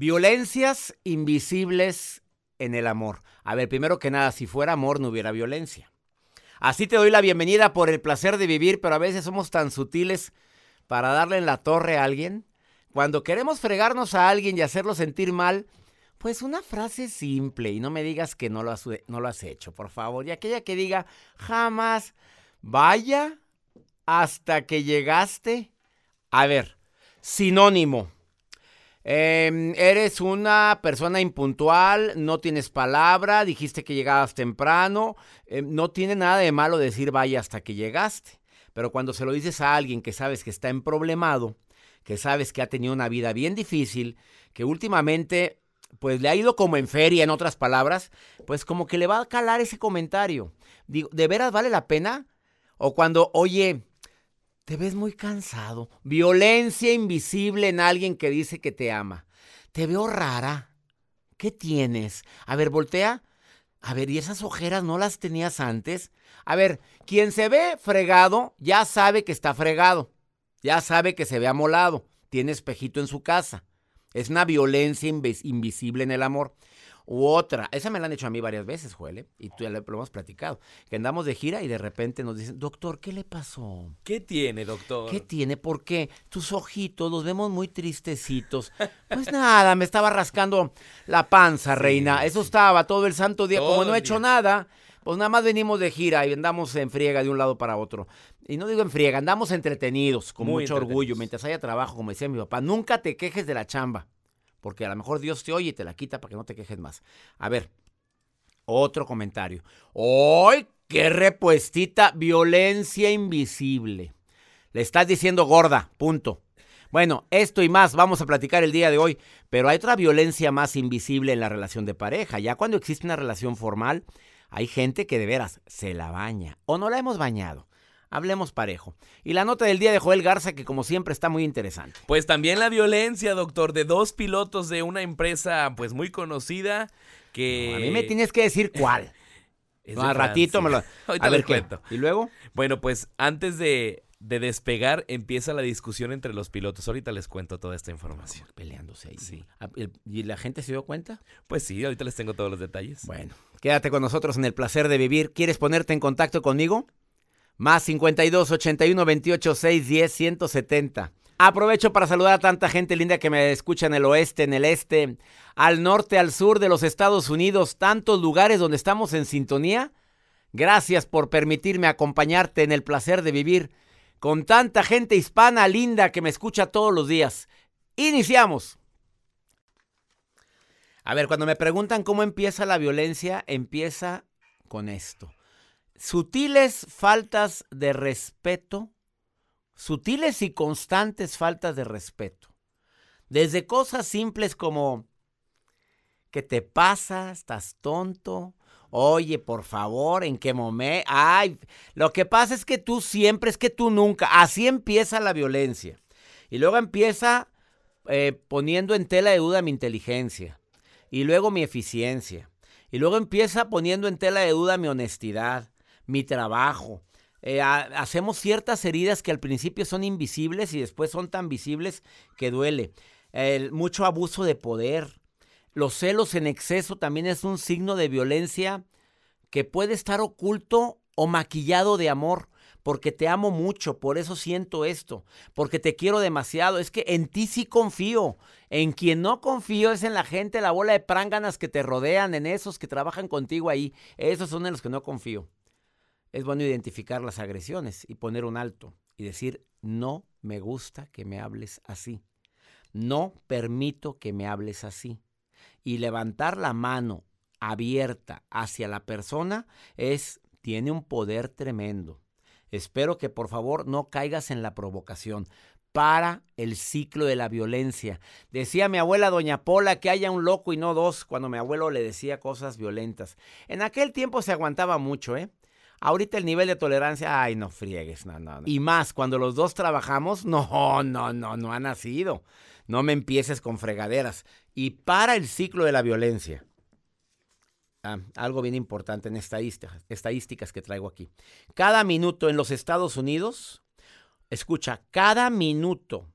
Violencias invisibles en el amor. A ver, primero que nada, si fuera amor no hubiera violencia. Así te doy la bienvenida por el placer de vivir, pero a veces somos tan sutiles para darle en la torre a alguien. Cuando queremos fregarnos a alguien y hacerlo sentir mal, pues una frase simple y no me digas que no lo has, no lo has hecho, por favor. Y aquella que diga, jamás, vaya hasta que llegaste. A ver, sinónimo Em, eres una persona impuntual, no tienes palabra, dijiste que llegabas temprano, em, no tiene nada de malo decir vaya hasta que llegaste. Pero cuando se lo dices a alguien que sabes que está en problemado, que sabes que ha tenido una vida bien difícil, que últimamente pues le ha ido como en feria, en otras palabras, pues como que le va a calar ese comentario. Digo, ¿de veras vale la pena? O cuando, oye, te ves muy cansado. Violencia invisible en alguien que dice que te ama. Te veo rara. ¿Qué tienes? A ver, voltea. A ver, ¿y esas ojeras no las tenías antes? A ver, quien se ve fregado ya sabe que está fregado. Ya sabe que se ve amolado. Tiene espejito en su casa. Es una violencia invisible en el amor. U otra, esa me la han hecho a mí varias veces, Joel, ¿eh? y tú ya lo hemos platicado, que andamos de gira y de repente nos dicen, doctor, ¿qué le pasó? ¿Qué tiene, doctor? ¿Qué tiene? ¿Por qué? Tus ojitos los vemos muy tristecitos. Pues nada, me estaba rascando la panza, reina. Eso estaba todo el santo día. Como no he hecho nada, pues nada más venimos de gira y andamos en friega de un lado para otro. Y no digo en friega, andamos entretenidos, con mucho orgullo, mientras haya trabajo, como decía mi papá. Nunca te quejes de la chamba porque a lo mejor Dios te oye y te la quita para que no te quejes más. A ver, otro comentario. ¡Ay, qué repuestita! Violencia invisible. Le estás diciendo gorda, punto. Bueno, esto y más vamos a platicar el día de hoy, pero hay otra violencia más invisible en la relación de pareja. Ya cuando existe una relación formal, hay gente que de veras se la baña o no la hemos bañado. Hablemos parejo. Y la nota del día de Joel Garza, que como siempre está muy interesante. Pues también la violencia, doctor, de dos pilotos de una empresa pues muy conocida que... a mí me tienes que decir cuál. no, ratito me lo... a ver, cuento. ¿Y luego? Bueno, pues antes de, de, despegar empieza la discusión entre los pilotos. Ahorita les cuento toda esta información. Peleándose ahí. Sí. Ah, ¿Y la gente se dio cuenta? Pues sí, ahorita les tengo todos los detalles. Bueno, quédate con nosotros en el placer de vivir. ¿Quieres ponerte en contacto conmigo? Más 52 81 28 6 10 170. Aprovecho para saludar a tanta gente linda que me escucha en el oeste, en el este, al norte, al sur de los Estados Unidos, tantos lugares donde estamos en sintonía. Gracias por permitirme acompañarte en el placer de vivir con tanta gente hispana linda que me escucha todos los días. Iniciamos. A ver, cuando me preguntan cómo empieza la violencia, empieza con esto sutiles faltas de respeto, sutiles y constantes faltas de respeto. Desde cosas simples como, ¿qué te pasa? ¿Estás tonto? Oye, por favor, ¿en qué momento? Ay, lo que pasa es que tú siempre, es que tú nunca. Así empieza la violencia. Y luego empieza eh, poniendo en tela de duda mi inteligencia. Y luego mi eficiencia. Y luego empieza poniendo en tela de duda mi honestidad mi trabajo. Eh, hacemos ciertas heridas que al principio son invisibles y después son tan visibles que duele. El, mucho abuso de poder. Los celos en exceso también es un signo de violencia que puede estar oculto o maquillado de amor. Porque te amo mucho, por eso siento esto, porque te quiero demasiado. Es que en ti sí confío. En quien no confío es en la gente, la bola de pránganas que te rodean, en esos que trabajan contigo ahí. Esos son en los que no confío es bueno identificar las agresiones y poner un alto y decir, no me gusta que me hables así. No permito que me hables así. Y levantar la mano abierta hacia la persona es, tiene un poder tremendo. Espero que por favor no caigas en la provocación. Para el ciclo de la violencia. Decía mi abuela doña Pola que haya un loco y no dos cuando mi abuelo le decía cosas violentas. En aquel tiempo se aguantaba mucho, ¿eh? Ahorita el nivel de tolerancia, ay, no friegues, no, no, Y más, cuando los dos trabajamos, no, no, no, no ha nacido. No me empieces con fregaderas. Y para el ciclo de la violencia. Ah, algo bien importante en estadísticas, estadísticas que traigo aquí. Cada minuto en los Estados Unidos, escucha, cada minuto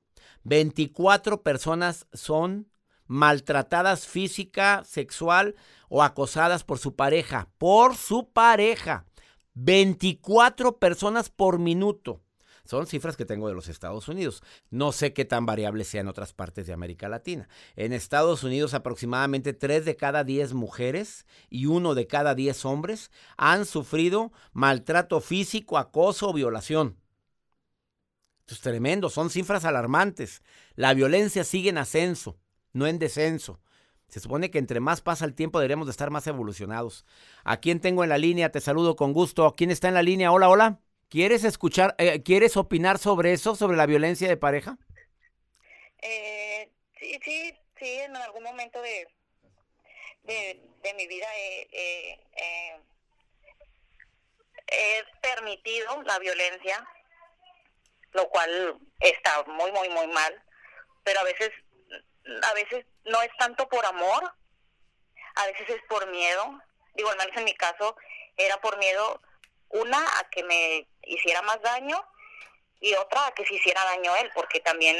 24 personas son maltratadas física, sexual o acosadas por su pareja. Por su pareja. 24 personas por minuto. Son cifras que tengo de los Estados Unidos. No sé qué tan variable sea en otras partes de América Latina. En Estados Unidos aproximadamente 3 de cada 10 mujeres y 1 de cada 10 hombres han sufrido maltrato físico, acoso o violación. Esto es tremendo, son cifras alarmantes. La violencia sigue en ascenso, no en descenso. Se supone que entre más pasa el tiempo deberíamos de estar más evolucionados. ¿A quién tengo en la línea? Te saludo con gusto. ¿Quién está en la línea? Hola, hola. ¿Quieres escuchar, eh, quieres opinar sobre eso, sobre la violencia de pareja? Eh, sí, sí, sí, en algún momento de, de, mi vida he, he permitido la violencia, lo cual está muy, muy, muy mal, pero a veces, a veces no es tanto por amor, a veces es por miedo. Digo, al menos en mi caso, era por miedo, una, a que me hiciera más daño y otra, a que se hiciera daño él, porque también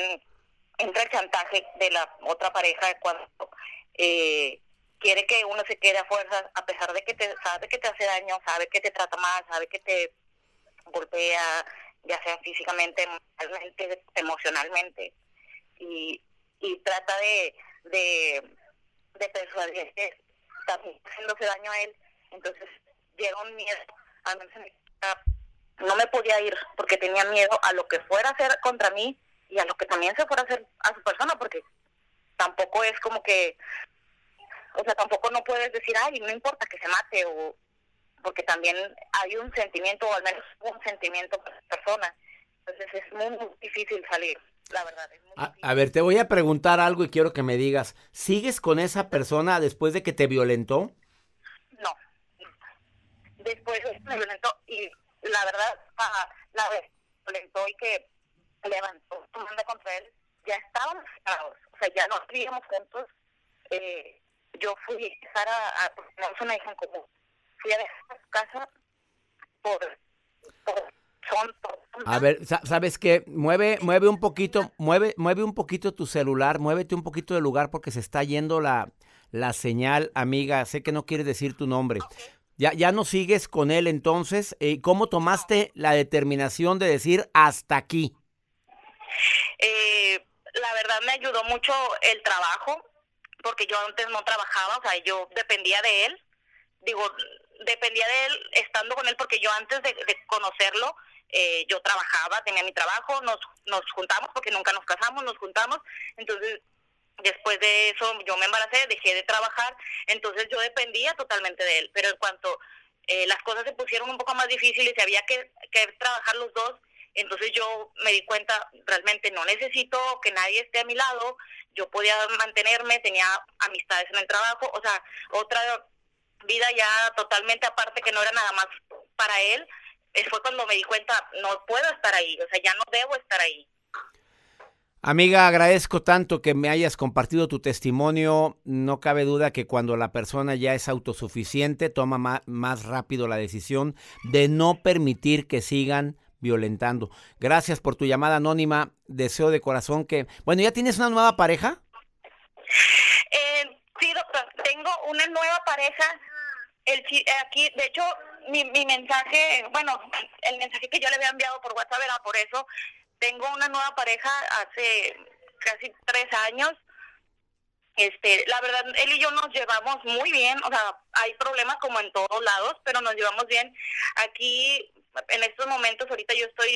entra el chantaje de la otra pareja cuando eh, quiere que uno se quede a fuerzas, a pesar de que te, sabe que te hace daño, sabe que te trata mal, sabe que te golpea, ya sea físicamente, emocionalmente, y trata de, de, de persuadir que está haciéndose daño a él. Entonces llega un miedo, a no me podía ir porque tenía miedo a lo que fuera a hacer contra mí y a lo que también se fuera a hacer a su persona, porque tampoco es como que, o sea, tampoco no puedes decir, ay, no importa que se mate, o porque también hay un sentimiento, o al menos un sentimiento la persona. Entonces es muy, difícil salir, la verdad. a, ver, te voy a preguntar algo y quiero que me digas, ¿sigues con esa persona después de que te violentó? No. Después me violentó y la verdad, la vez violentó y que levantó su manda contra él, ya estábamos separados, o sea, ya no vivíamos juntos. Eh, yo fui a dejar a, a una hija en común, fui a dejar a su casa por, a ver, ¿sabes qué? Mueve, mueve un poquito, mueve, mueve un poquito tu celular, muévete un poquito del lugar porque se está yendo la, la señal, amiga. Sé que no quieres decir tu nombre. Ya, ya no sigues con él entonces. Eh, ¿Cómo tomaste la determinación de decir hasta aquí? Eh, la verdad me ayudó mucho el trabajo, porque yo antes no trabajaba, o sea, yo dependía de él. Digo, dependía de él estando con él, porque yo antes de, conocerlo, eh, yo trabajaba, tenía mi trabajo, nos, nos juntamos, porque nunca nos casamos, nos juntamos. Entonces, Después de eso yo me embaracé, dejé de trabajar, entonces yo dependía totalmente de él. Pero en cuanto eh, las cosas se pusieron un poco más difíciles y había que, que trabajar los dos, entonces yo me di cuenta, realmente no necesito que nadie esté a mi lado, yo podía mantenerme, tenía amistades en el trabajo, o sea, otra vida ya totalmente aparte que no era nada más para él, fue cuando me di cuenta, no puedo estar ahí, o sea, ya no debo estar ahí. Amiga, agradezco tanto que me hayas compartido tu testimonio. No cabe duda que cuando la persona ya es autosuficiente, toma más, rápido la decisión de no permitir que sigan violentando. Gracias por tu llamada anónima. Deseo de corazón que... Bueno, ¿ya tienes una nueva pareja? Eh, sí, doctor. Tengo una nueva pareja. El, aquí, de hecho, mi, mi mensaje, bueno, el mensaje que yo le había enviado por WhatsApp era por eso tengo una nueva pareja hace casi tres años. Este, la verdad, él y yo nos llevamos muy bien, o sea, hay problemas como en todos lados, pero nos llevamos bien. Aquí, en estos momentos, ahorita yo estoy,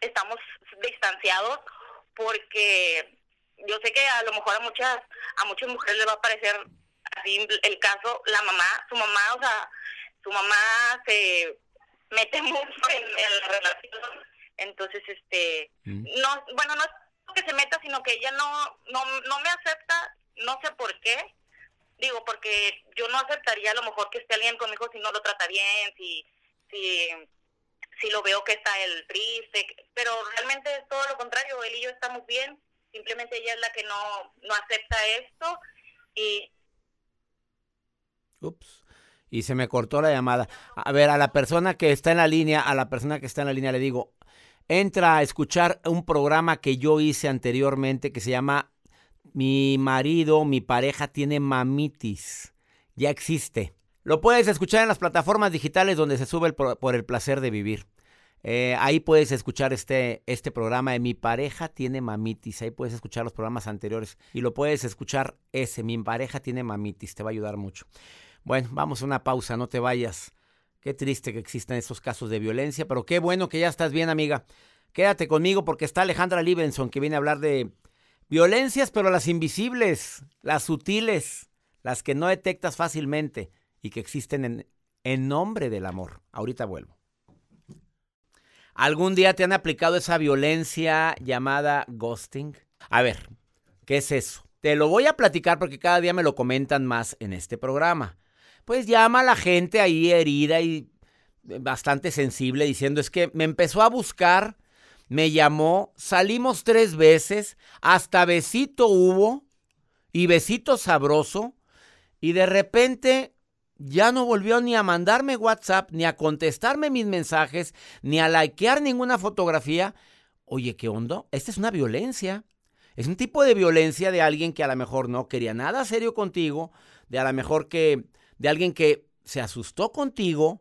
estamos distanciados porque yo sé que a lo mejor a muchas, a muchas mujeres les va a parecer así el caso, la mamá, su mamá, o sea, su mamá se mete mucho en, en la relación entonces, este, mm. no, bueno, no es que se meta, sino que ella no, no, no me acepta, no sé por qué. Digo, porque yo no aceptaría a lo mejor que esté alguien conmigo si no lo trata bien, si, si, si lo veo que está el triste, pero realmente es todo lo contrario, él y yo estamos bien, simplemente ella es la que no, no acepta esto y... Ups. Y se me cortó la llamada. A ver, a la persona que está en la línea, a la persona que está en la línea le digo, entra a escuchar un programa que yo hice anteriormente que se llama mi marido, mi pareja tiene mamitis. Ya existe. Lo puedes escuchar en las plataformas digitales donde se sube por el placer de vivir. Eh, ahí puedes escuchar este, este programa de Mi pareja tiene mamitis. Ahí puedes escuchar los programas anteriores. Y lo puedes escuchar ese, Mi pareja tiene mamitis. Te va a ayudar mucho. Bueno, vamos a una pausa, no te vayas. Qué triste que existan esos casos de violencia, pero qué bueno que ya estás bien, amiga. Quédate conmigo porque está Alejandra Libenson que viene a hablar de violencias, pero las invisibles, las sutiles, las que no detectas fácilmente y que existen en, en nombre del amor. Ahorita vuelvo. ¿Algún día te han aplicado esa violencia llamada ghosting? A ver, ¿qué es eso? Te lo voy a platicar porque cada día me lo comentan más en este programa. Pues llama a la gente ahí herida y bastante sensible diciendo es que me empezó a buscar, me llamó, salimos tres veces, hasta besito hubo y besito sabroso y de repente ya no volvió ni a mandarme WhatsApp, ni a contestarme mis mensajes, ni a likear ninguna fotografía. Oye, ¿qué onda? Esta es una violencia. Es un tipo de violencia de alguien que a lo mejor no quería nada serio contigo, de a lo mejor que, de alguien que se asustó contigo,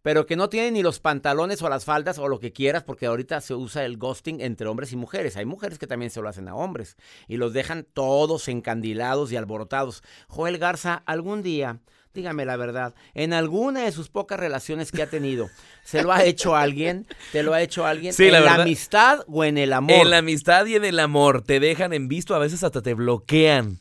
pero que no tiene ni los pantalones o las faldas o lo que quieras, porque ahorita se usa el ghosting entre hombres y mujeres. Hay mujeres que también se lo hacen a hombres y los dejan todos encandilados y alborotados. Joel Garza, algún día dígame la verdad, en alguna de sus pocas relaciones que ha tenido, ¿se lo ha hecho alguien? ¿Te lo ha hecho alguien? Sí, ¿En la la, verdad. amistad o en el amor? En la amistad y en el amor te dejan en visto, a veces hasta te bloquean.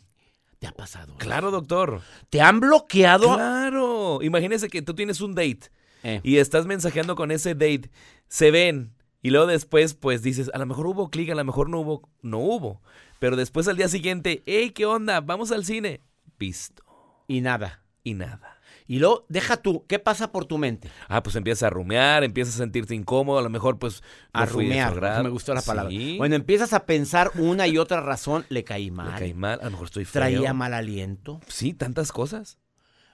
¿Te ha pasado? Claro, doctor. ¿Te han bloqueado? Claro. Imagínese que tú tienes un date Eh, y estás mensajeando con ese date. Se ven y luego después pues dices, a lo mejor hubo clic, a lo mejor no hubo, no hubo. Pero después al día siguiente, hey, ¿qué onda? Vamos al cine. Visto. y nada. Y nada. Y luego, deja tú, ¿qué pasa por tu mente? Ah, pues empiezas a rumear, empiezas a sentirte incómodo, a lo mejor pues... A no rumear, me gustó la palabra. Sí, Bueno, empiezas a pensar una y otra razón, le caí mal, caí mal, a lo mejor estoy feo. traía mal aliento, Sí, tantas cosas.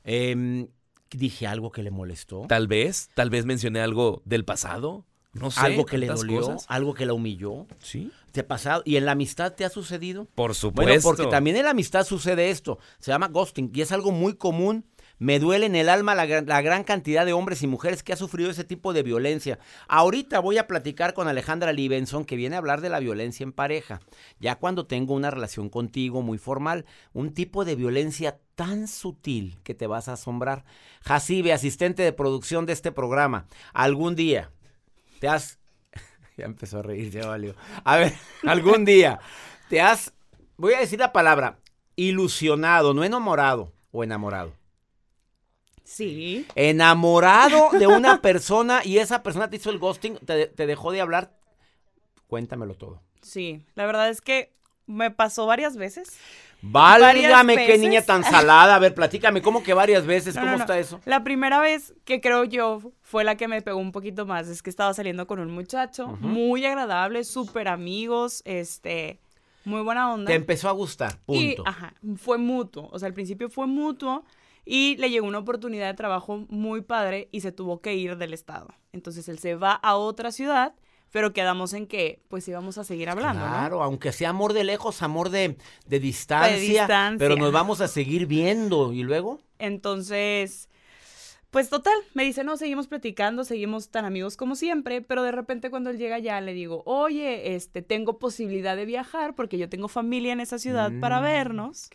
em, dije algo que le molestó, Tal vez, tal vez mencioné algo del pasado. No sé. algo que le dolió, cosas. algo que la humilló. Sí. ¿Te ha pasado? ¿Y en la amistad te ha sucedido? Por supuesto. Bueno, porque también en la amistad sucede esto. Se llama ghosting y es algo muy común. Me duele en el alma la, gran- cantidad de hombres y mujeres que ha sufrido ese tipo de violencia. Ahorita voy a platicar con Alejandra Libenson, que viene a hablar de la violencia en pareja. Ya cuando tengo una relación contigo muy formal, un tipo de violencia tan sutil que te vas a asombrar. Jacibe, asistente de producción de este programa, algún día te has... ya empezó a reír, ya valió. A ver, algún día te has, voy a decir la palabra, ilusionado, no enamorado o enamorado. Sí. Enamorado de una persona y esa persona te hizo el ghosting, te, te dejó de hablar. Cuéntamelo todo. Sí, la verdad es que me pasó varias veces. Válgame, qué niña tan salada. A ver, platícame, ¿cómo que varias veces? No, ¿Cómo no, no. está eso? La primera vez que creo yo fue la que me pegó un poquito más. Es que estaba saliendo con un muchacho muy agradable, súper amigos, este, muy buena onda. Te empezó a gustar, Y, punto. ajá, fue mutuo. O sea, al principio fue mutuo y le llegó una oportunidad de trabajo muy padre y se tuvo que ir del estado. Entonces él se va a otra ciudad, pero quedamos en que pues íbamos a seguir hablando, ¿no? Claro, aunque sea amor de lejos, amor de, de distancia, distancia. pero nos vamos a seguir viendo. ¿Y luego? Entonces, pues total, me dice, no, seguimos platicando, seguimos tan amigos como siempre, pero de repente cuando él llega ya le digo, oye, este, tengo posibilidad de viajar porque yo tengo familia en esa ciudad para Mm, vernos.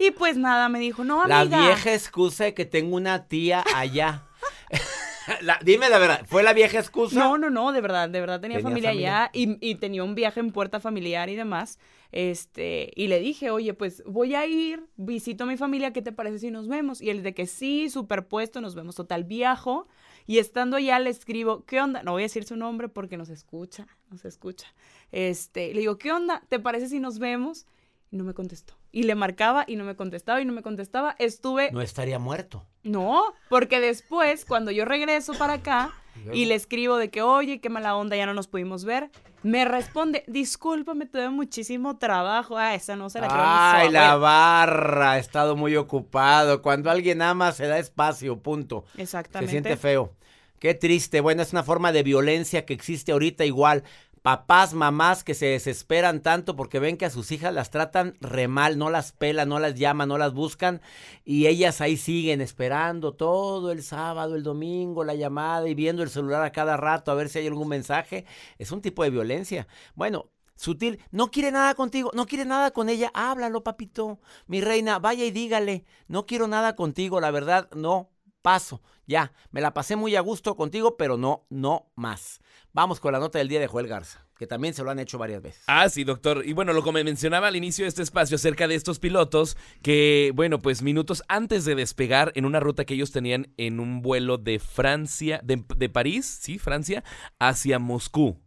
Y pues nada, me dijo, no, La amiga. vieja excusa de que tengo una tía allá. La- dime la verdad, ¿fue la vieja excusa? No, no, no, de verdad, de verdad tenía, Tenía familia, familia. allá y, y tenía un viaje en puerta familiar y demás. Este, y le dije, oye, pues voy a ir, visito a mi familia, ¿qué te parece si nos vemos? Y él de que sí, superpuesto, nos vemos total viajo. Y estando allá le escribo, ¿qué onda? No voy a decir su nombre porque nos escucha, nos escucha. Este, le digo, ¿qué onda? ¿Te parece si nos vemos? Y no me contestó. Y le marcaba y no me contestaba y no me contestaba. Estuve No estaría muerto. no, porque después, cuando yo regreso para acá y le escribo de que, oye, qué mala onda, ya no nos pudimos ver, me responde, discúlpame, tuve muchísimo trabajo. Ah, esa no se la creo Ay, la abuela". barra, he estado muy ocupado. Cuando alguien ama, se da espacio, punto. Se Exactamente. siente feo. Qué triste. Bueno, es una forma de violencia que existe ahorita igual. Papás, mamás que se desesperan tanto porque ven que a sus hijas las tratan re mal, no las pelan, no las llaman, no las buscan y ellas ahí siguen esperando todo el sábado, el domingo, la llamada y viendo el celular a cada rato a ver si hay algún mensaje. Es un tipo de violencia. Bueno, sutil, no quiere nada contigo, no quiere nada con ella, háblalo, papito. Mi reina, vaya y dígale, no quiero nada contigo, la verdad, no, paso, ya, me la pasé muy a gusto contigo, pero no, no más. Vamos con la nota del día de Joel Garza, que también se lo han hecho varias veces. Ah, sí, doctor. Y bueno, lo que me mencionaba al inicio de este espacio acerca de estos pilotos, que bueno, pues minutos antes de despegar en una ruta que ellos tenían en un vuelo de Francia, de, de París, sí, Francia, hacia Moscú.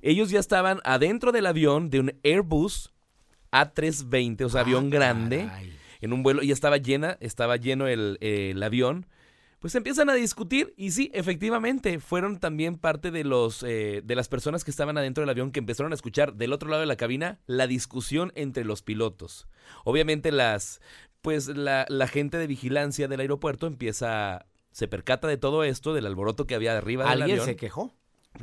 Ellos ya estaban adentro del avión de un Airbus A320, o sea, avión grande, Ah, en un vuelo, y estaba llena, estaba lleno el, el avión. Pues empiezan a discutir y sí, efectivamente, fueron también parte de los eh, de las personas que estaban adentro del avión que empezaron a escuchar del otro lado de la cabina la discusión entre los pilotos. Obviamente las pues la, la gente de vigilancia del aeropuerto empieza se percata de todo esto, del alboroto que había arriba del ¿Alguien avión. se quejó?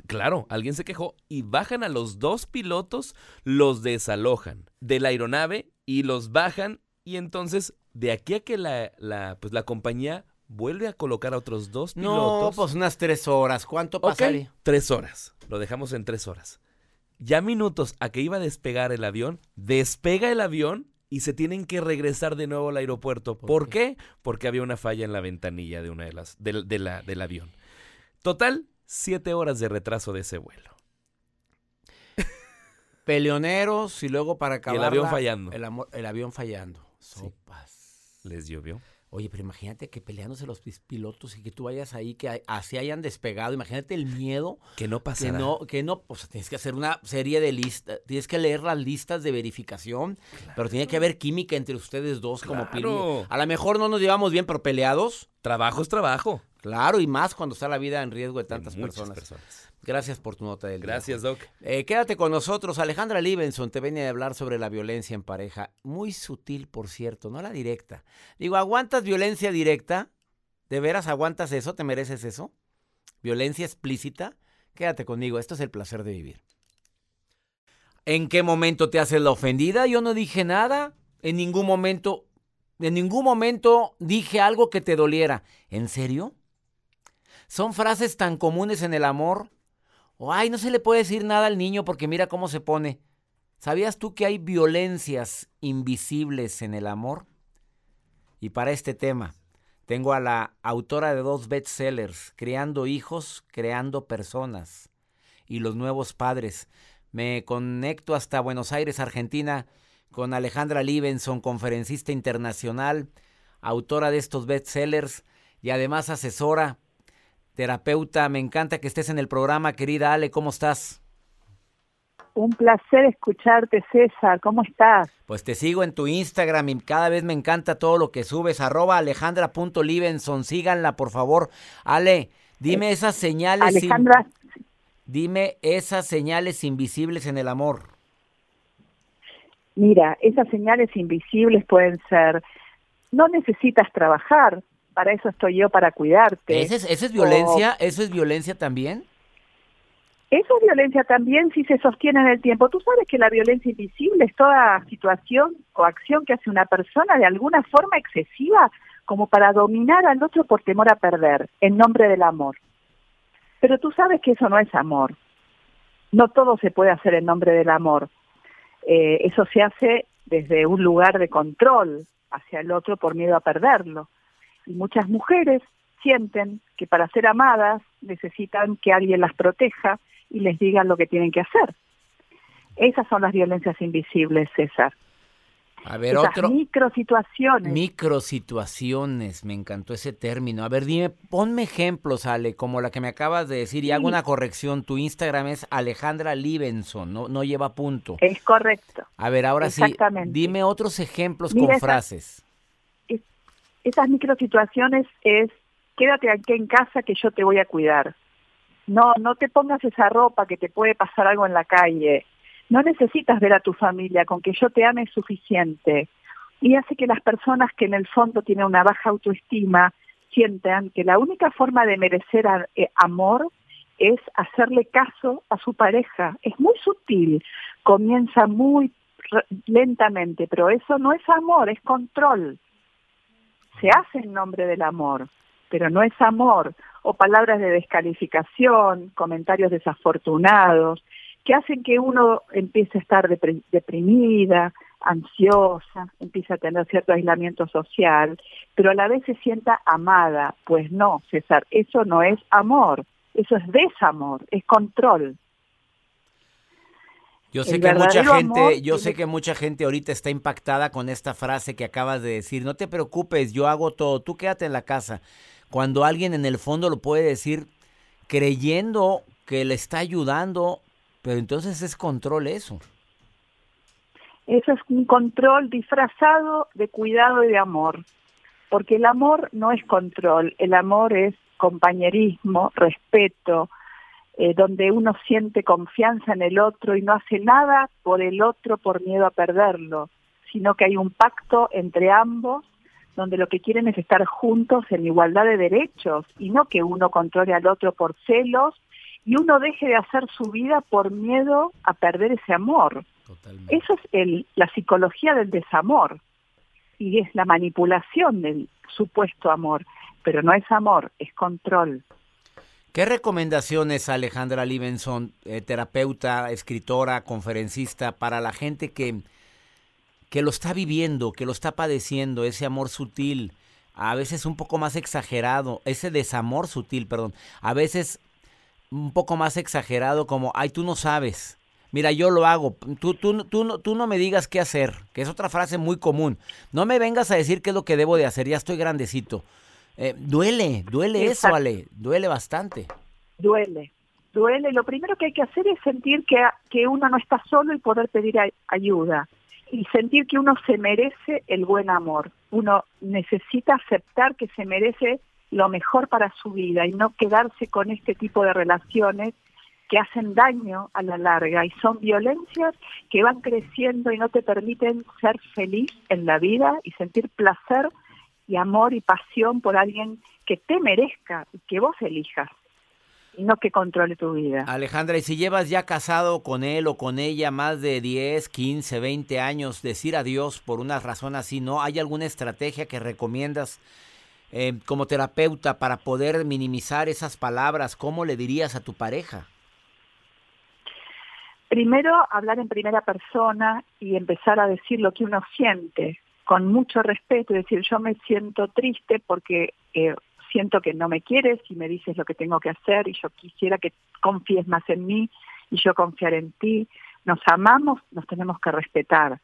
Claro, alguien se quejó y bajan a los dos pilotos, los desalojan de la aeronave y los bajan y entonces de aquí a que la, la, pues la compañía vuelve a colocar a otros dos No, pilotos. pues unas tres horas. ¿Cuánto pasaría? tres horas. Lo dejamos en tres horas. Ya minutos a que iba a despegar el avión, despega el avión y se tienen que regresar de nuevo al aeropuerto. ¿Por ¿Por, qué? Porque había una falla en la ventanilla de una de las del- de la- del avión. Total, siete horas de retraso de ese vuelo. Peleoneros y luego para acabar. avión fallando. El, el avión fallando. Sopas. Les llovió. Oye, pero imagínate que peleándose los pilotos y que tú vayas ahí, que así hayan despegado. Imagínate el miedo Que no que pasará. no, que no, pues tienes que hacer una serie de listas, tienes que leer las listas de verificación, pero tiene que haber química entre ustedes dos como pili- A lo mejor no nos llevamos bien, pero peleados, Trabajo es trabajo. Claro, y más cuando está la vida en riesgo de tantas personas. personas. Gracias por tu nota del día. Gracias, Doc. Eh, quédate con nosotros. Alejandra Libenson te venía a hablar sobre la violencia en pareja. Muy sutil, por cierto, no la directa. Digo, ¿aguantas violencia directa? ¿De veras aguantas eso? ¿Te mereces eso? ¿Violencia explícita? Quédate conmigo, esto es el placer de vivir. ¿En qué momento te haces la ofendida? Yo no dije nada. En ningún momento, en ningún momento dije algo que te doliera. ¿En serio? Son frases tan comunes en el amor. O, ay, no se le puede decir nada al niño porque mira cómo se pone. ¿Sabías tú que hay violencias invisibles en el amor? Y para este tema, tengo a la autora de dos bestsellers, Creando hijos, creando personas, y los nuevos padres. Me conecto hasta Buenos Aires, Argentina, con Alejandra Libenson, conferencista internacional, autora de estos bestsellers y además asesora, terapeuta. Me encanta que estés en el programa, querida Ale, ¿cómo estás? Un placer escucharte, César. ¿Cómo estás? Pues te sigo en tu Instagram y cada vez me encanta todo lo que subes. Arroba alejandra.livenson. Síganla, por favor. Ale, dime esas señales. in- Alejandra, dime esas señales invisibles en el amor. mira, esas señales invisibles pueden ser, no necesitas trabajar, para eso estoy yo, para cuidarte. ¿Esa es, esa es violencia? ¿Eso es violencia también? Eso es violencia también si se sostiene en el tiempo. Tú sabes que la violencia invisible es toda situación o acción que hace una persona de alguna forma excesiva como para dominar al otro por temor a perder, en nombre del amor. Pero tú sabes que eso no es amor. No todo se puede hacer en nombre del amor. Eh, eso se hace desde un lugar de control hacia el otro por miedo a perderlo. Y muchas mujeres sienten que para ser amadas necesitan que alguien las proteja y les digan lo que tienen que hacer. Esas son las violencias invisibles, César. A ver, Esas otro. microsituaciones. Microsituaciones, me encantó ese término. A ver, dime, ponme ejemplos, Ale, como la que me acabas de decir, y hago una corrección. Tu Instagram es Alejandra Libenson, no, no lleva punto. Es correcto. A ver, ahora sí, Exactamente. dime otros ejemplos Mira con esa- frases. Esas microsituaciones es quédate aquí en casa que yo te voy a cuidar. No, no te pongas esa ropa que te puede pasar algo en la calle. No necesitas ver a tu familia, con que yo te ame es suficiente. Y hace que las personas que en el fondo tienen una baja autoestima sientan que la única forma de merecer eh, amor es hacerle caso a su pareja. Es muy sutil, comienza muy lentamente, pero eso no es amor, es control. Se hace en nombre del amor, pero no es amor. O palabras de descalificación, comentarios desafortunados, que hacen que uno empiece a estar deprimida, ansiosa, empieza a tener cierto aislamiento social, pero a la vez se sienta amada. Pues no, César, eso no es amor, eso es desamor, es control. Yo sé que mucha gente, yo sé que mucha gente ahorita está impactada con esta frase que acabas de decir. No te preocupes, yo hago todo, tú quédate en la casa. Cuando alguien en el fondo lo puede decir creyendo que le está ayudando, pero entonces es control eso. Eso es un control disfrazado de cuidado y de amor, porque el amor no es control, el amor es compañerismo, respeto, eh, donde uno siente confianza en el otro y no hace nada por el otro por miedo a perderlo, sino que hay un pacto entre ambos donde lo que quieren es estar juntos en igualdad de derechos y no que uno controle al otro por celos y uno deje de hacer su vida por miedo a perder ese amor. Eso es el, la psicología del desamor y es la manipulación del supuesto amor, pero no es amor, es control. ¿Qué recomendaciones, Alejandra Livenson, eh, terapeuta, escritora, conferencista, para la gente que, que lo está viviendo, que lo está padeciendo, ese amor sutil, a veces un poco más exagerado, ese desamor sutil, perdón, a veces un poco más exagerado como, ay, tú no sabes, mira, yo lo hago, tú, tú, tú, tú no me digas qué hacer, que es otra frase muy común, no me vengas a decir qué es lo que debo de hacer, ya estoy grandecito. Eh, duele, duele eso, Ale, duele bastante. Duele, duele. Lo primero que hay que hacer es sentir que, que uno no está solo y poder pedir ayuda. Y sentir que uno se merece el buen amor. Uno necesita aceptar que se merece lo mejor para su vida y no quedarse con este tipo de relaciones que hacen daño a la larga y son violencias que van creciendo y no te permiten ser feliz en la vida y sentir placer y amor y pasión por alguien que te merezca y que vos elijas y no que controle tu vida. Alejandra, y si llevas ya casado con él o con ella más de 10, 15, 20 años, decir adiós por una razón así, ¿no? ¿Hay alguna estrategia que recomiendas eh, como terapeuta para poder minimizar esas palabras? ¿Cómo le dirías a tu pareja? Primero, hablar en primera persona y empezar a decir lo que uno siente, con mucho respeto, es decir, yo me siento triste porque eh, siento que no me quieres y me dices lo que tengo que hacer y yo quisiera que confíes más en mí y yo confiar en ti. Nos amamos, nos tenemos que respetar.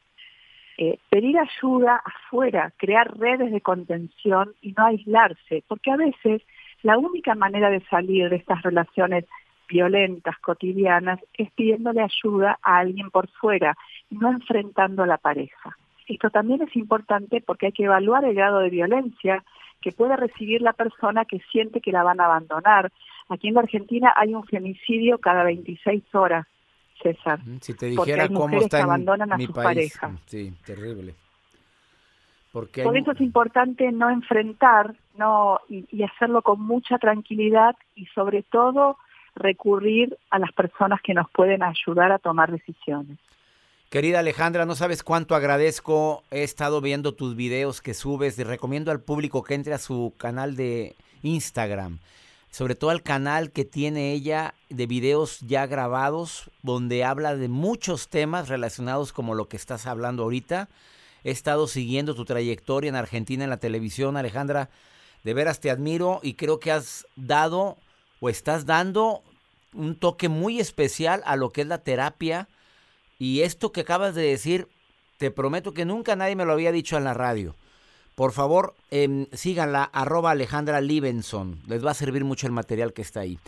Eh, pedir ayuda afuera, crear redes de contención y no aislarse, porque a veces la única manera de salir de estas relaciones violentas, cotidianas, es pidiéndole ayuda a alguien por fuera no enfrentando a la pareja. Esto también es importante porque hay que evaluar el grado de violencia que puede recibir la persona que siente que la van a abandonar. Aquí en la Argentina hay un femicidio cada 26 horas, César. Si te dijera cómo está que abandonan a sus parejas. Sí, terrible. Porque Por eso es importante no enfrentar no y hacerlo con mucha tranquilidad y sobre todo recurrir a las personas que nos pueden ayudar a tomar decisiones. Querida Alejandra, no sabes cuánto agradezco. He estado viendo tus videos que subes y recomiendo al público que entre a su canal de Instagram. Sobre todo al canal que tiene ella de videos ya grabados, donde habla de muchos temas relacionados como lo que estás hablando ahorita. He estado siguiendo tu trayectoria en Argentina en la televisión, Alejandra. De veras te admiro y creo que has dado o estás dando un toque muy especial a lo que es la terapia y esto que acabas de decir, te prometo que nunca nadie me lo había dicho en la radio. Por favor, eh, síganla, arroba Alejandra Libenson. Les va a servir mucho el material que está ahí.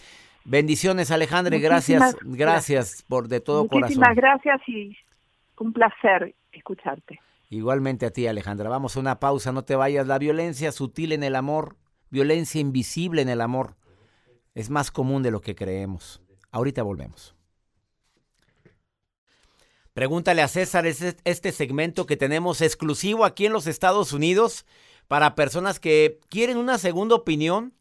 Bendiciones, Alejandra, gracias, gracias por de todo corazón. Muchísimas gracias y un placer escucharte. Igualmente a ti, Alejandra. Vamos a una pausa, no te vayas. La violencia sutil en el amor, violencia invisible en el amor, es más común de lo que creemos. Ahorita volvemos. Pregúntale a César, es este segmento que tenemos exclusivo aquí en los Estados Unidos para personas que quieren una segunda opinión.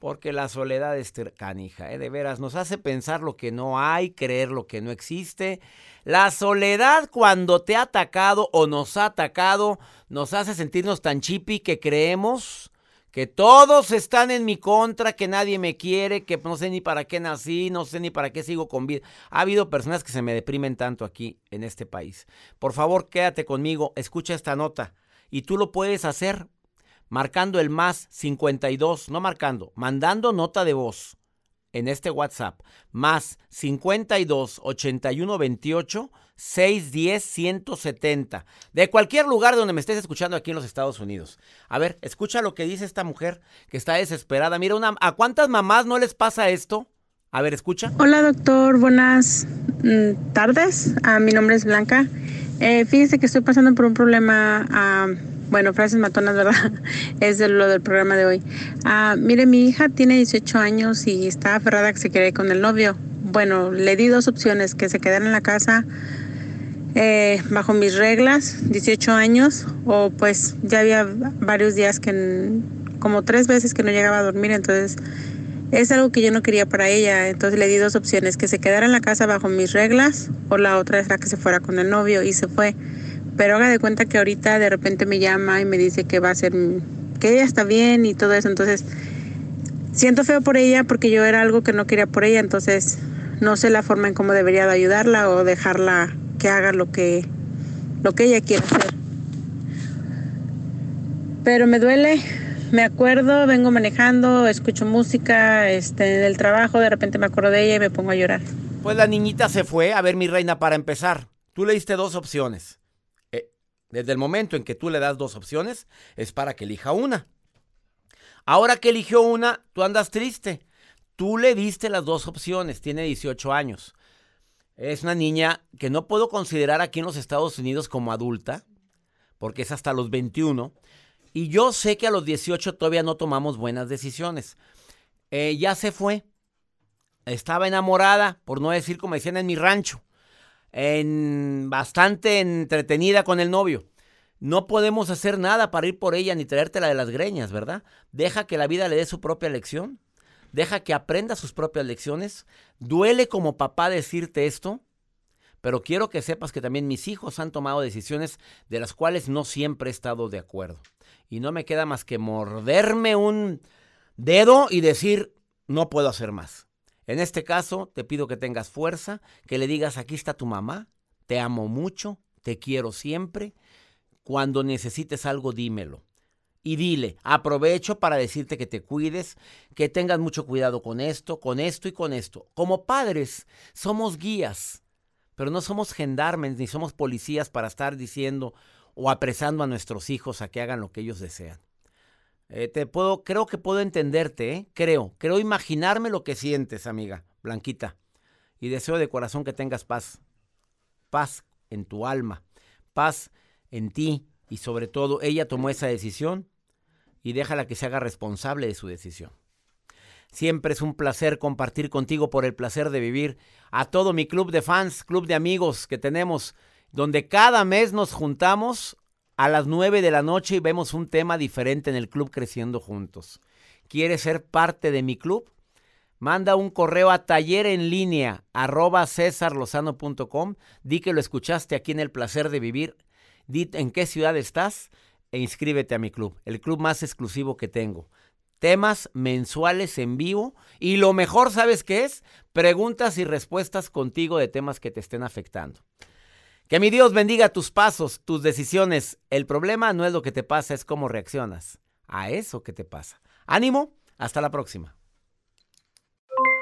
Porque la soledad es canija, ¿eh? de veras, nos hace pensar lo que no hay, creer lo que no existe. La soledad cuando te ha atacado o nos ha atacado, nos hace sentirnos tan chipi que creemos que todos están en mi contra, que nadie me quiere, que no sé ni para qué nací, no sé ni para qué sigo con vida. Ha habido personas que se me deprimen tanto aquí en este país. Por favor, quédate conmigo, escucha esta nota y tú lo puedes hacer marcando el más 52, no marcando, mandando nota de voz en este WhatsApp, más 52 81 28 610 170, de cualquier lugar donde me estés escuchando aquí en los Estados Unidos. A ver, escucha lo que dice esta mujer que está desesperada. Mira, una, ¿a cuántas mamás no les pasa esto? A ver, escucha. Hola doctor, buenas mm, tardes. Ah, mi nombre es Blanca. Eh, fíjese que estoy pasando por un problema. Ah, bueno, frases matonas, ¿verdad? Es lo del programa de hoy. Ah, mire, mi hija tiene 18 años y está aferrada que se quede con el novio. Bueno, le di dos opciones, que se quedara en la casa eh, bajo mis reglas, 18 años, o pues ya había varios días que, como tres veces que no llegaba a dormir, entonces es algo que yo no quería para ella, entonces le di dos opciones, que se quedara en la casa bajo mis reglas o la otra era que se fuera con el novio y se fue. Pero haga de cuenta que ahorita de repente me llama y me dice que va a ser, que ella está bien y todo eso. Entonces, siento feo por ella porque yo era algo que no quería por ella. Entonces, no sé la forma en cómo debería de ayudarla o dejarla que haga lo que, lo que ella quiera hacer. Pero me duele, me acuerdo, vengo manejando, escucho música, este, en el trabajo, de repente me acuerdo de ella y me pongo a llorar. Pues la niñita se fue. A ver, mi reina, para empezar, tú le diste dos opciones. Desde el momento en que tú le das dos opciones, es para que elija una. Ahora que eligió una, tú andas triste. Tú le diste las dos opciones, tiene 18 años. Es una niña que no puedo considerar aquí en los Estados Unidos como adulta, porque es hasta los 21. Y yo sé que a los 18 todavía no tomamos buenas decisiones. Eh, ya se fue. Estaba enamorada, por no decir como decían en mi rancho en bastante entretenida con el novio. No podemos hacer nada para ir por ella ni traértela de las greñas, ¿verdad? Deja que la vida le dé su propia lección. Deja que aprenda sus propias lecciones. Duele como papá decirte esto, pero quiero que sepas que también mis hijos han tomado decisiones de las cuales no siempre he estado de acuerdo. Y no me queda más que morderme un dedo y decir, no puedo hacer más. En este caso, te pido que tengas fuerza, que le digas, aquí está tu mamá, te amo mucho, te quiero siempre. Cuando necesites algo, dímelo. Y dile, aprovecho para decirte que te cuides, que tengas mucho cuidado con esto, con esto y con esto. Como padres, somos guías, pero no somos gendarmes ni somos policías para estar diciendo o apresando a nuestros hijos a que hagan lo que ellos desean. Eh, te puedo, creo que puedo entenderte, ¿eh? creo, creo imaginarme lo que sientes, amiga Blanquita. Y deseo de corazón que tengas paz, paz en tu alma, paz en ti y sobre todo ella tomó esa decisión y déjala que se haga responsable de su decisión. Siempre es un placer compartir contigo por el placer de vivir a todo mi club de fans, club de amigos que tenemos, donde cada mes nos juntamos a las 9 de la noche y vemos un tema diferente en el club Creciendo Juntos. ¿Quieres ser parte de mi club? Manda un correo a taller cesarlozano.com. Di que lo escuchaste aquí en El Placer de Vivir. Di en qué ciudad estás e inscríbete a mi club, el club más exclusivo que tengo. Temas mensuales en vivo y lo mejor, ¿sabes qué es? Preguntas y respuestas contigo de temas que te estén afectando. Que mi Dios bendiga tus pasos, tus decisiones. El problema no es lo que te pasa, es cómo reaccionas a eso que te pasa. Ánimo, hasta la próxima.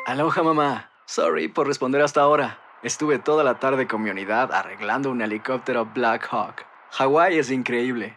Aloha mamá. Sorry por responder hasta ahora. Estuve toda la tarde con mi unidad arreglando un helicóptero Black Hawk. Hawái es increíble.